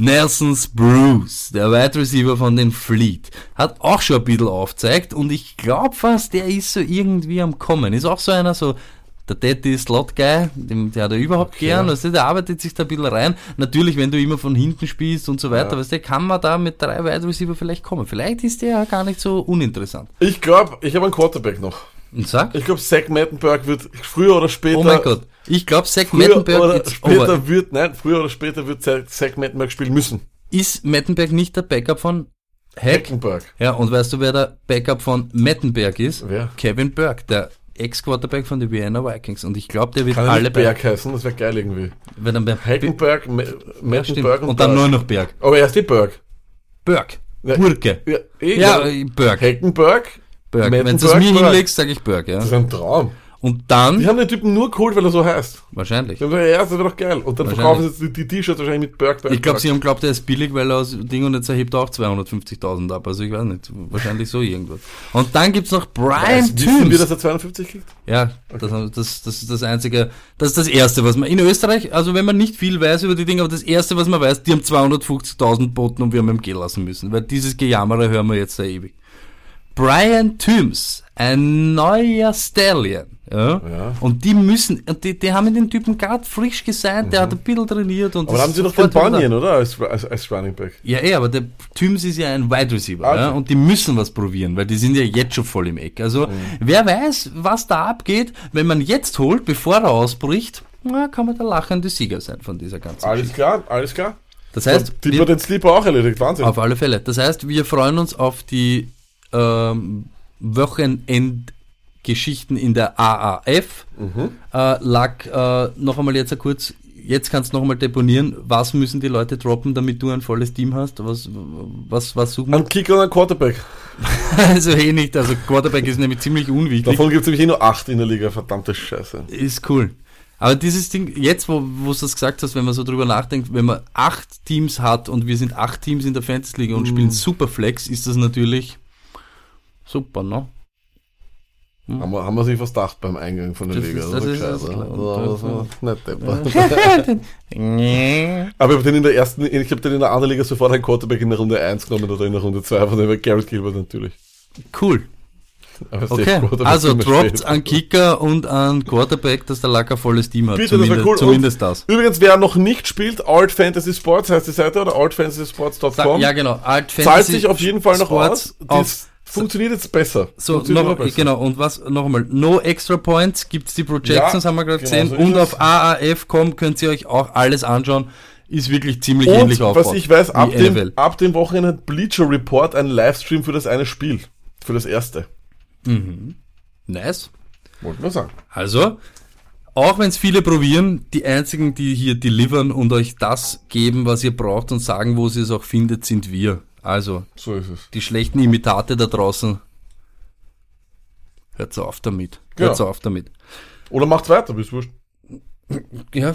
Nelsons Bruce, der Wide Receiver von den Fleet, hat auch schon ein bisschen aufgezeigt und ich glaube fast, der ist so irgendwie am Kommen. Ist auch so einer so, der Daddy Slot Guy, dem, der hat er überhaupt gern, weißt du, der arbeitet sich da ein bisschen rein. Natürlich, wenn du immer von hinten spielst und so weiter, weißt du, kann man da mit drei Wide Receiver vielleicht kommen. Vielleicht ist der ja gar nicht so uninteressant. Ich glaube, ich habe einen Quarterback noch. Und sag? Ich glaube, Zach Mettenberg wird früher oder später. Oh mein Gott. Ich glaube, Zach Mettenberg oder ist, später over. wird, nein, früher oder später wird Zach Zach Mettenberg spielen müssen. ist Mettenberg nicht der Backup von Hack? Heckenberg. Ja, und weißt du, wer der Backup von Mettenberg ist? Wer? Kevin Burke, der Ex-Quarterback von den Vienna Vikings. Und ich glaube, der wird Kann alle Berg heißen, das wäre geil irgendwie. Wenn dann Heckenberg, Me- ja. Mettenberg und dann Berg. nur noch Berg. Aber erst die Berg. Burke. Ja. Burke. Ja, eh, Ja, ja. Burke. Heckenberg. Burke. Wenn du es Mettenberg, mir Burke. hinlegst, sage ich Das ja. ist ein Traum. Und dann, Die haben den Typen nur geholt, weil er so heißt. wahrscheinlich. Die haben gesagt, ja, das wäre doch geil. Und dann verkaufen sie jetzt die- T-Shirts wahrscheinlich mit Berg, Ich glaube, sie haben glaubt, er ist billig, weil er aus Ding und jetzt erhebt er auch 250.000 ab. Also ich weiß nicht. Wahrscheinlich so irgendwas. Und dann gibt's noch Brian Weiß, wissen wir, Toombs. dass er 52 kriegt? Ja, das, das, das ist das Einzige, das ist das Erste, was man in Österreich, also wenn man nicht viel weiß über die Dinge, aber das Erste, was man weiß, die haben 250.000 boten und wir haben ihm gehen lassen müssen, weil dieses Gejammere hören wir jetzt sehr ewig. Brian Toombs, ein neuer Stallion, ja, Ja. und die müssen, die, die haben den Typen gerade frisch gesigned, der hat ein bisschen trainiert und Mhm. Aber haben sie noch den. Bunyan, oder? Als, als, als Running Back. Ja, eh, aber der Tüms ist ja ein Wide Receiver, Also. ja, und die müssen was probieren, weil die sind ja jetzt schon voll im Eck. Also, Mhm. wer weiß, was da abgeht, wenn man jetzt holt, bevor er ausbricht, na, kann man der lachende Sieger sein von dieser ganzen Alles Geschichte. klar, alles klar. Das heißt, die wir, hat den Sleeper auch erledigt, Wahnsinn. auf alle Fälle. Das heißt, wir freuen uns auf die ähm, Wochenendgeschichten in der AAF. Mhm. Äh, Lack, äh, noch einmal jetzt kurz, jetzt kannst du noch einmal deponieren, was müssen die Leute droppen, damit du ein volles Team hast? Was, was, was suchen wir? Ein Kicker und ein Quarterback. Also eh nicht, also Quarterback ist nämlich ziemlich unwichtig. Davon gibt es nämlich eh nur acht in der Liga, verdammte Scheiße. Ist cool. Aber dieses Ding, jetzt wo wo du das gesagt hast, wenn man so drüber nachdenkt, wenn man acht Teams hat und wir sind acht Teams in der Fantasy Liga und Mhm. spielen Superflex, ist das natürlich super, ne? Haben, wir, haben wir sich was gedacht beim Eingang von der Das Liga. ist- das das ist. Das war nicht. Aber ich habe den in der ersten, ich habe den in der anderen Liga sofort einen Quarterback in der Runde 1 genommen oder in der Runde 2, von dem war Garrett Gilbert natürlich. Cool. Okay. Also droppt an Kicker und an Quarterback, dass der Lacker volles Team hat. Bitte, das zumindest cool. zumindest das. Übrigens, wer noch nicht spielt, Alt Fantasy Sports heißt die Seite oder altfantasysports.com. Ja, genau. Alt Zahlt Fantasy sich auf jeden Fall noch Sports aus. auf Das funktioniert jetzt besser. So, noch, besser. genau, und was, noch einmal, no extra points, gibt's die Projections, Ja, haben wir gerade genau gesehen, so und auf AAF.com könnt ihr euch auch alles anschauen, ist wirklich ziemlich Und ähnlich aufgebaut. was ich weiß, ab dem, NFL. ab dem Wochenende hat Bleacher Report einen Livestream für das eine Spiel. Für das erste. Nice. Wollten wir sagen. Also, auch wenn es viele probieren, die einzigen, die hier delivern und euch das geben, was ihr braucht und sagen, wo ihr es auch findet, sind wir. Also, So ist es. die schlechten Imitate da draußen, hört's auf damit. Hört's Genau. auf damit. Oder macht's weiter, bis wurscht. Ja.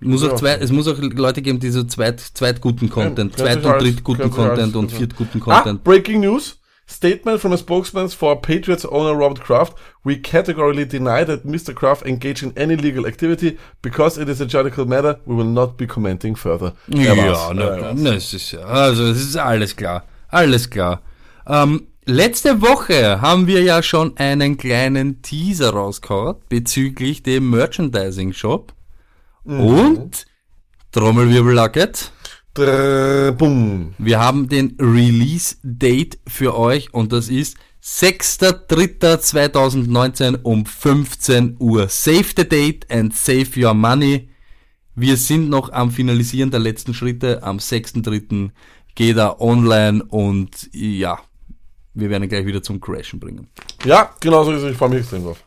Muss Ja. auch zwei, es muss auch Leute geben, die so zweit, zweitguten Content, könnt zweit- und sich alles- Content und genau. viertguten Ah, Content. Breaking News. Statement from a spokesman for Patriots owner Robert Kraft. We categorically deny that Mr. Kraft engaged in any legal activity. Because it is a judicial matter, we will not be commenting further. Er Ja, Er war's. na, es ist ja, also es ist alles klar. Alles klar. Ähm, letzte Woche haben wir ja schon einen kleinen Teaser rausgehauen bezüglich dem Merchandising Shop. Mhm. Und Trommelwirbel-Lacket. Bumm. Wir haben den Release-Date für euch und das ist 6.3.2019 um 15 Uhr. Save the date and save your money. Wir sind noch am Finalisieren der letzten Schritte. Am 6.3. geht er online und ja, wir werden ihn gleich wieder zum Crashen bringen. Ja, genau so ist es. Ich freue mich extrem drauf.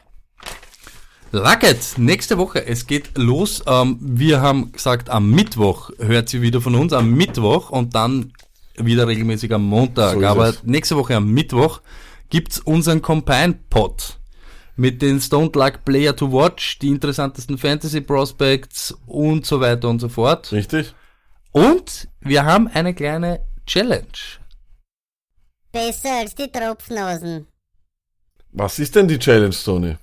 Lucket, nächste Woche, es geht los. Ähm, wir haben gesagt, am Mittwoch hört sie wieder von uns, am Mittwoch und dann wieder regelmäßig am Montag. So Aber es. nächste Woche am Mittwoch gibt's unseren Combine-Pod mit den Stone Luck Player to Watch, die interessantesten Fantasy Prospects und so weiter und so fort. Richtig? Und wir haben eine kleine Challenge. Besser als die Tropfnasen. Was ist denn die Challenge, Tony?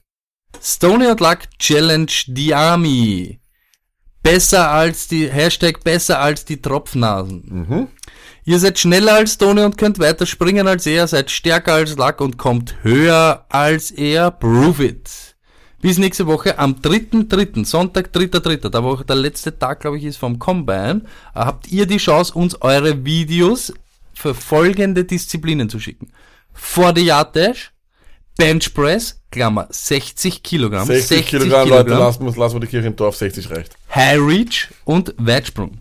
Stony und Luck Challenge the Army. Besser als die, Hashtag besser als die Tropfnasen. Mhm. Ihr seid schneller als Tony und könnt weiter springen als er, seid stärker als Luck und kommt höher als er. Prove it. Bis nächste Woche am 3.3., Sonntag 3.3., da wo auch der letzte Tag, glaube ich, ist vom Combine, äh, habt ihr die Chance, uns eure Videos für folgende Disziplinen zu schicken. 40 Yard Dash, Bench Press, Klammer, 60 Kilogramm, 60, Kilogramm, Leute, lassen wir, lassen wir die Kirche im Dorf, 60 reicht. High Reach und Weitsprung.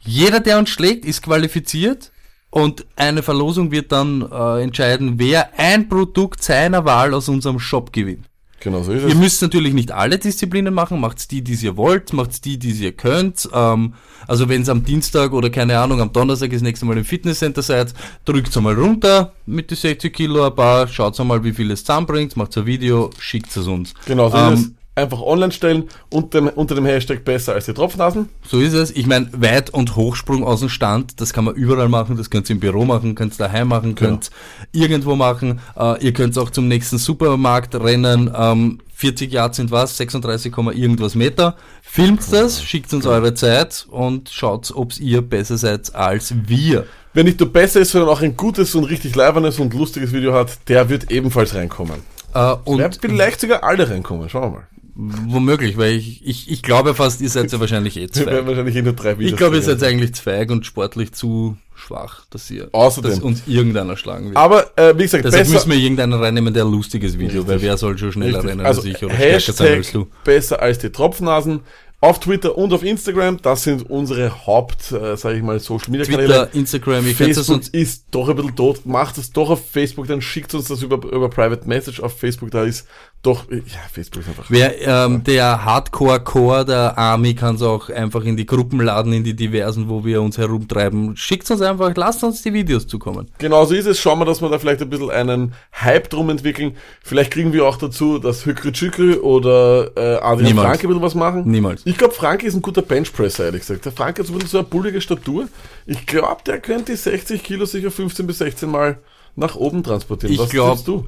Jeder, der uns schlägt, ist qualifiziert und eine Verlosung wird dann äh, entscheiden, wer ein Produkt seiner Wahl aus unserem Shop gewinnt. Genau so ist Ihr es. müsst natürlich nicht alle Disziplinen machen, macht's die, die ihr wollt, macht's die, die ihr könnt. Ähm, also wenn es am Dienstag oder keine Ahnung, am Donnerstag das nächste Mal im Fitnesscenter seid, drückt's einmal runter mit die 60 Kilo ein paar, schaut einmal, wie viel es zusammenbringt, macht ein Video, schickt es uns. Genau so Ähm, ist es. Einfach online stellen unter dem, unter dem Hashtag besser als die Tropfnasen. So ist es. Ich meine, Weit- und Hochsprung aus dem Stand, das kann man überall machen. Das könnt ihr im Büro machen, könnt ihr daheim machen, könnt irgendwo machen. Äh, ihr könnt auch zum nächsten Supermarkt rennen. Ähm, 40 Yards sind was? 36, Komma irgendwas Meter. Filmt das, schickt uns eure Zeit und schaut, ob ihr besser seid als wir. Wer nicht nur besser ist, sondern auch ein gutes und richtig leibernes und lustiges Video hat, der wird ebenfalls reinkommen. Äh, und vielleicht sogar alle reinkommen. Schauen wir mal. Womöglich, weil ich, ich, ich glaube fast, ihr seid ja wahrscheinlich eh Wir werden zwei. wahrscheinlich eh nur drei Videos Ich glaube, ihr seid eigentlich zweig und sportlich zu schwach, dass ihr Außerdem. dass uns irgendeiner schlagen wird. Aber, äh, wie gesagt, Deshalb besser, müssen wir irgendeinen reinnehmen, der ein lustiges Video, weil Richtig. wer soll schon schneller Richtig. rennen also als ich oder stärker sein als Hashtag du. besser als die Tropfnasen. Auf Twitter und auf Instagram, das sind unsere Haupt, äh, sage ich mal, Social Media Kanäle. Twitter, Instagram, es Facebook uns ist doch ein bisschen tot. Macht es doch auf Facebook, dann schickt uns das über, über Private Message auf Facebook. Da ist doch, ja, Facebook ist einfach. Wer ähm, der Hardcore-Core der Army kann es auch einfach in die Gruppen laden, in die diversen, wo wir uns herumtreiben. Schickt uns einfach, lasst uns die Videos zukommen. Genauso ist es. Schauen wir, dass wir da vielleicht ein bisschen einen Hype drum entwickeln. Vielleicht kriegen wir auch dazu, dass Hükri Tschükri oder äh, Adrian Niemals. Franke ein bisschen was machen. Niemals. Ich glaube, Franke ist ein guter Benchpresser, ehrlich gesagt. Der Franke hat so ein bisschen so eine bullige Statur. Ich glaube, der könnte die 60 Kilo sicher 15 bis 16 Mal nach oben transportieren. Ich was glaub- du?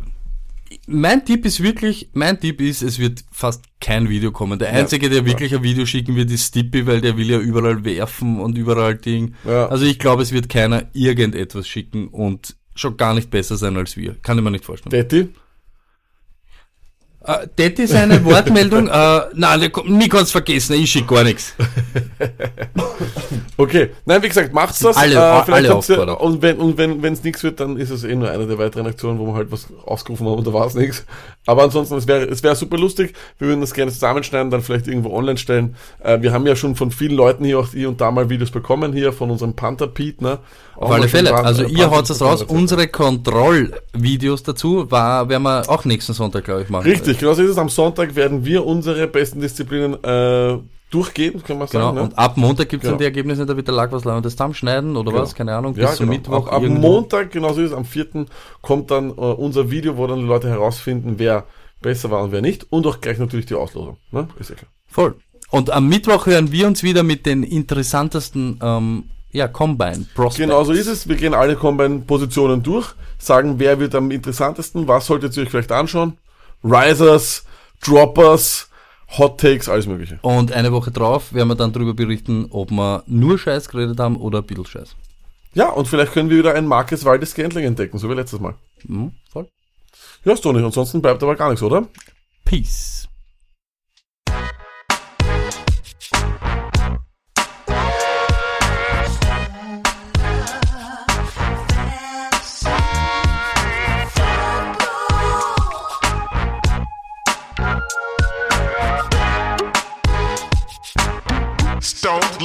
Mein Tipp ist wirklich, mein Tipp ist, es wird fast kein Video kommen. Der Einzige, der wirklich ein Video schicken wird, ist Stippy, weil der will ja überall werfen und überall Ding. Ja. Also ich glaube, es wird keiner irgendetwas schicken und schon gar nicht besser sein als wir. Kann ich mir nicht vorstellen. Detti? Äh, das ist eine Wortmeldung. äh, nein, mich kannst vergessen, ich schicke gar nichts. Okay, nein, wie gesagt, macht's das. Alle- vielleicht alle ihr- und wenn und wenn es nichts wird, dann ist es eh nur eine der weiteren Aktionen, wo wir halt was ausgerufen haben und da war es nichts. Aber ansonsten, es wäre es wäre super lustig. Wir würden das gerne zusammenschneiden, dann vielleicht irgendwo online stellen. Äh, wir haben ja schon von vielen Leuten hier auch hier und da mal Videos bekommen, hier von unserem Panther Pete, ne? Auf alle Fälle. Also ihr haut das raus. Unsere Kontrollvideos dazu war, werden wir auch nächsten Sonntag, glaube ich, machen. Richtig, genau so ist es. Am Sonntag werden wir unsere besten Disziplinen äh, durchgehen, kann man Genau. sagen. ne? Und ab Montag gibt's Genau. dann die Ergebnisse, da wird der Lack was und das zusammenschneiden oder Genau. was? Keine Ahnung. Bis Ja, zum genau. Mittwoch. Ab, ab. Montag, genau so ist es, am 4. kommt dann äh, unser Video, wo dann die Leute herausfinden, wer besser war und wer nicht. Und auch gleich natürlich die Auslosung. Ne? Ist ja klar. Voll. Und am Mittwoch hören wir uns wieder mit den interessantesten ähm, ja, Combine, Prospects. Genau so ist es. Wir gehen alle Combine-Positionen durch, sagen, wer wird am interessantesten, was solltet ihr euch vielleicht anschauen. Risers, Droppers, Hot Takes, alles mögliche. Und eine Woche drauf werden wir dann darüber berichten, ob wir nur Scheiß geredet haben oder ein bisschen Scheiß. Ja, und vielleicht können wir wieder ein Marcus Waldes Scantling entdecken, so wie letztes Mal. Mhm, voll. Ja, nicht. Ansonsten bleibt aber gar nichts, oder? Peace.